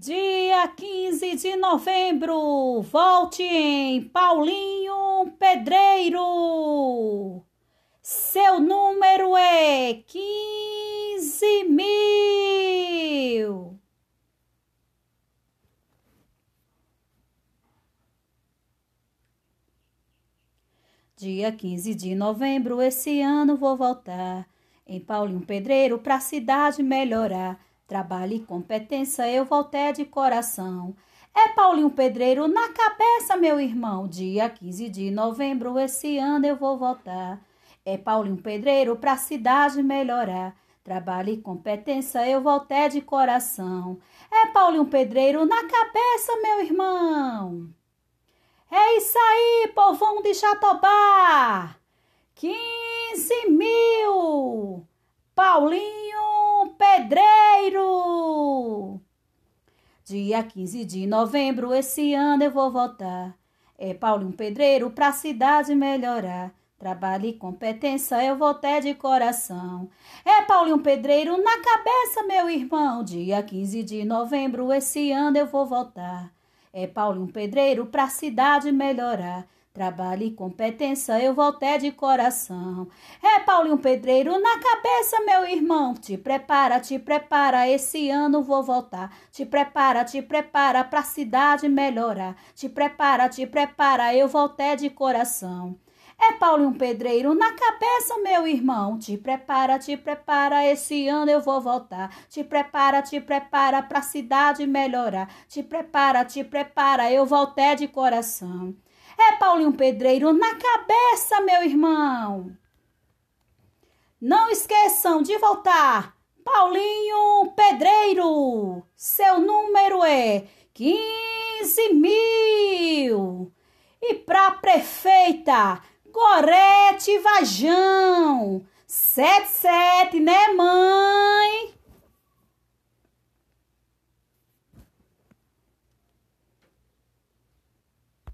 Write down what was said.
Dia 15 de novembro, volte em Paulinho Pedreiro. Seu número é 15 mil. Dia 15 de novembro, esse ano vou voltar em Paulinho Pedreiro pra cidade melhorar. Trabalho e competência eu voltei de coração. É Paulinho Pedreiro na cabeça, meu irmão. Dia 15 de novembro, esse ano eu vou voltar. É Paulinho Pedreiro pra cidade melhorar. Trabalho e competência eu voltei de coração. É Paulinho Pedreiro na cabeça, meu irmão. É isso aí, povão de Jatobá. 15 mil. Paulinho Pedreiro. Dia 15 de novembro, esse ano eu vou votar. É Paulinho Pedreiro pra cidade melhorar. Trabalho e competência eu vou ter de coração. É Paulinho Pedreiro na cabeça, meu irmão. Dia 15 de novembro, esse ano eu vou votar. É Paulinho Pedreiro pra cidade melhorar. Trabalho e competência eu vou ter de coração. É Paulinho Pedreiro na cabeça, meu irmão. Te prepara, te prepara, esse ano vou voltar. Te prepara, te prepara pra cidade melhorar. Te prepara, te prepara, eu vou ter de coração. É Paulinho Pedreiro na cabeça, meu irmão. Te prepara, te prepara, esse ano eu vou voltar. Te prepara, te prepara pra cidade melhorar. Te prepara, te prepara, eu voltei de coração. É Paulinho Pedreiro na cabeça, meu irmão. Não esqueçam de voltar. Paulinho Pedreiro. Seu número é 15 mil. E pra prefeita, Gorete Vajão. Sete, sete, né, mãe?